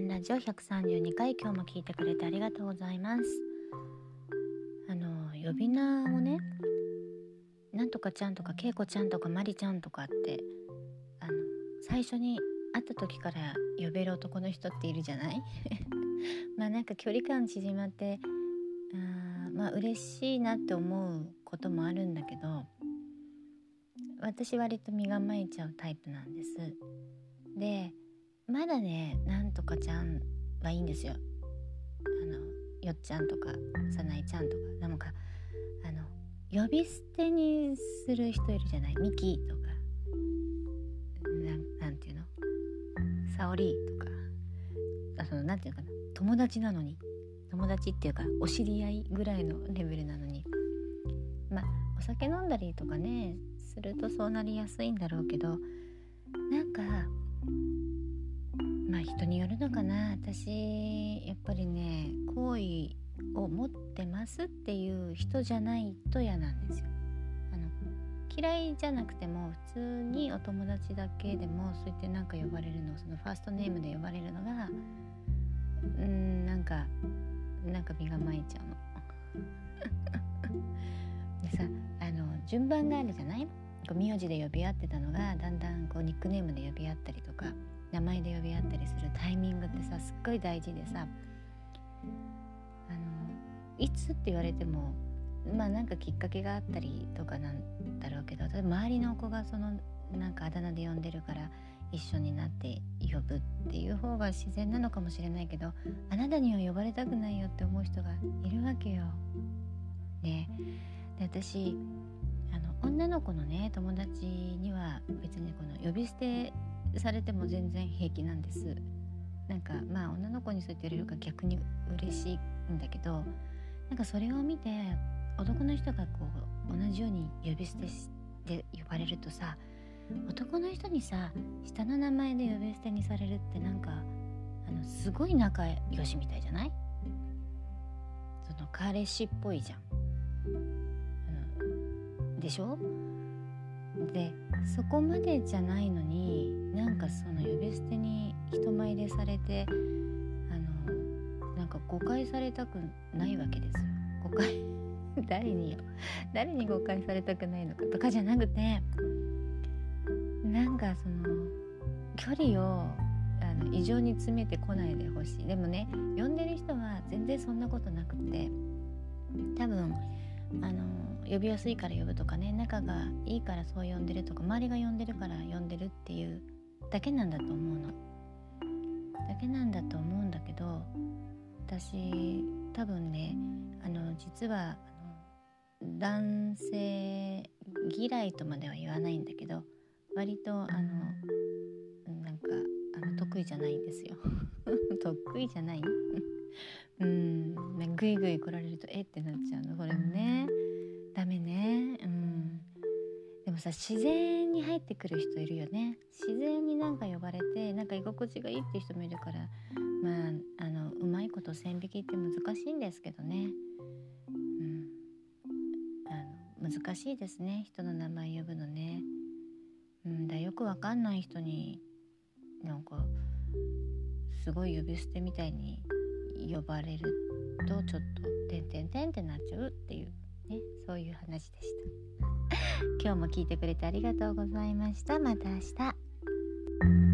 ジオ132回今日も聞いてくれてありがとうございます。あの呼び名をねなんとかちゃんとかけいこちゃんとかまりちゃんとかってあの最初に会った時から呼べる男の人っているじゃない？まあなんか距離感縮まってあまあ嬉しいなって思うこともあるんだけど私割と身構えちゃうタイプなんです。でまだねなんとかちゃんはいいんですよ。あのよっちゃんとかさないちゃんとか。なんかあの呼び捨てにする人いるじゃない？ミキとか。なんていうの？沙織とか。あそのなんていうかな？友達なのに。友達っていうかお知り合いぐらいのレベルなのに。まあお酒飲んだりとかねするとそうなりやすいんだろうけどなんか人によるのかな私やっぱりね好意を持ってますっていう人じゃないと嫌なんですよ。あの嫌いじゃなくても普通にお友達だけでもそう言ってなんか呼ばれるのそのファーストネームで呼ばれるのがうんなんかなんか身構えちゃうの。でさあの順番があるじゃない？こう名字で呼び合ってたのがだんだんこうニックネームで呼び合ったりとか名前で呼び合ったりするタイミングってさすっごい大事でさあのいつって言われてもまあなんかきっかけがあったりとかなんだろうけど周りの子がそのなんかあだ名で呼んでるから一緒になって呼ぶっていう方が自然なのかもしれないけどあなたには呼ばれたくないよって思う人がいるわけよ。ねで私あの女の子のね友達には別にこの呼び捨てされても全然平気なんです。なんかまあ女の子にそう言って言われるか逆に嬉しいんだけどなんかそれを見て男の人がこう同じように呼び捨てで呼ばれるとさ男の人にさ下の名前で呼び捨てにされるってなんかあのすごい仲良しみたいじゃない？その彼氏っぽいじゃん。でしょ？でそこまでじゃないのになんかその呼び捨てに人前でされてあのなんか誤解されたくないわけですよ。誤解 誰によ誰に誤解されたくないのかとかじゃなくてなんかその距離をあの異常に詰めてこないでほしい。でもね呼んでる人は全然そんなことなくて多分あの呼びやすいから呼ぶとかね仲がいいからそう呼んでるとか周りが呼んでるから呼んでるっていうだけなんだと思うの。だけなんだと思うんだけど私多分ねあの実は男性嫌いとまでは言わないんだけど割とあのなんかあの得意じゃないんですよ。得意じゃない？うんグイグイ来られるとえ？ってなっちゃうの。これもね。でもさ自然に入ってくる人いるよね。自然になんか呼ばれてなんか居心地がいいっていう人もいるからまああのうまいこと線引きって難しいんですけどね。うん。あの難しいですね。人の名前呼ぶのね。うん。だよくわかんない人になんかすごい呼び捨てみたいに呼ばれるとちょっと「てんてんてん」ってなっちゃうっていうね。そういう話でした今日も聞いてくれてありがとうございました。また明日。